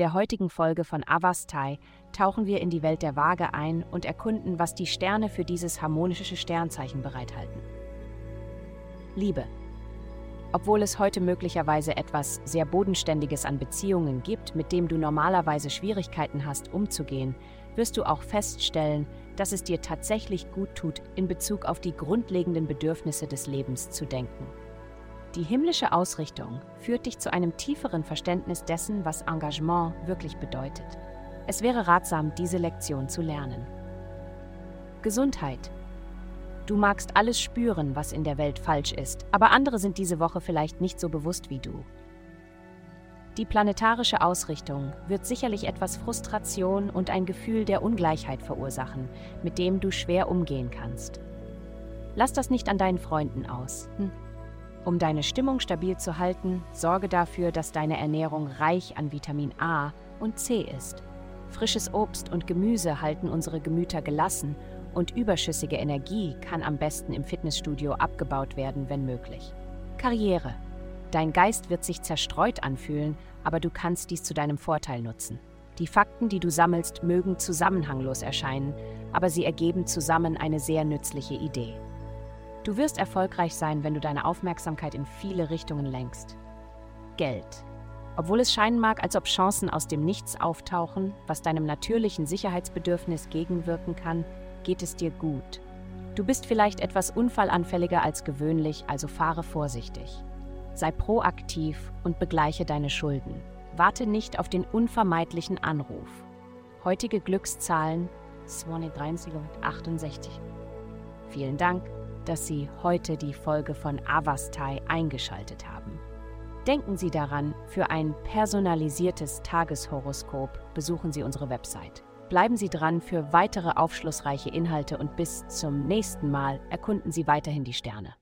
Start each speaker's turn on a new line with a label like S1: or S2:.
S1: der heutigen Folge von Avastai tauchen wir in die Welt der Waage ein und erkunden, was die Sterne für dieses harmonische Sternzeichen bereithalten. Liebe. Obwohl es heute möglicherweise etwas sehr Bodenständiges an Beziehungen gibt, mit dem du normalerweise Schwierigkeiten hast, umzugehen, wirst du auch feststellen, dass es dir tatsächlich gut tut, in Bezug auf die grundlegenden Bedürfnisse des Lebens zu denken. Die himmlische Ausrichtung führt dich zu einem tieferen Verständnis dessen, was Engagement wirklich bedeutet. Es wäre ratsam, diese Lektion zu lernen. Gesundheit. Du magst alles spüren, was in der Welt falsch ist, aber andere sind diese Woche vielleicht nicht so bewusst wie du. Die planetarische Ausrichtung wird sicherlich etwas Frustration und ein Gefühl der Ungleichheit verursachen, mit dem du schwer umgehen kannst. Lass das nicht an deinen Freunden aus. Hm. Um deine Stimmung stabil zu halten, sorge dafür, dass deine Ernährung reich an Vitamin A und C ist. Frisches Obst und Gemüse halten unsere Gemüter gelassen und überschüssige Energie kann am besten im Fitnessstudio abgebaut werden, wenn möglich. Karriere. Dein Geist wird sich zerstreut anfühlen, aber du kannst dies zu deinem Vorteil nutzen. Die Fakten, die du sammelst, mögen zusammenhanglos erscheinen, aber sie ergeben zusammen eine sehr nützliche Idee. Du wirst erfolgreich sein, wenn du deine Aufmerksamkeit in viele Richtungen lenkst. Geld. Obwohl es scheinen mag, als ob Chancen aus dem Nichts auftauchen, was deinem natürlichen Sicherheitsbedürfnis gegenwirken kann, geht es dir gut. Du bist vielleicht etwas unfallanfälliger als gewöhnlich, also fahre vorsichtig. Sei proaktiv und begleiche deine Schulden. Warte nicht auf den unvermeidlichen Anruf. Heutige Glückszahlen 263 Vielen Dank dass Sie heute die Folge von Avastai eingeschaltet haben. Denken Sie daran, für ein personalisiertes Tageshoroskop besuchen Sie unsere Website. Bleiben Sie dran für weitere aufschlussreiche Inhalte und bis zum nächsten Mal erkunden Sie weiterhin die Sterne.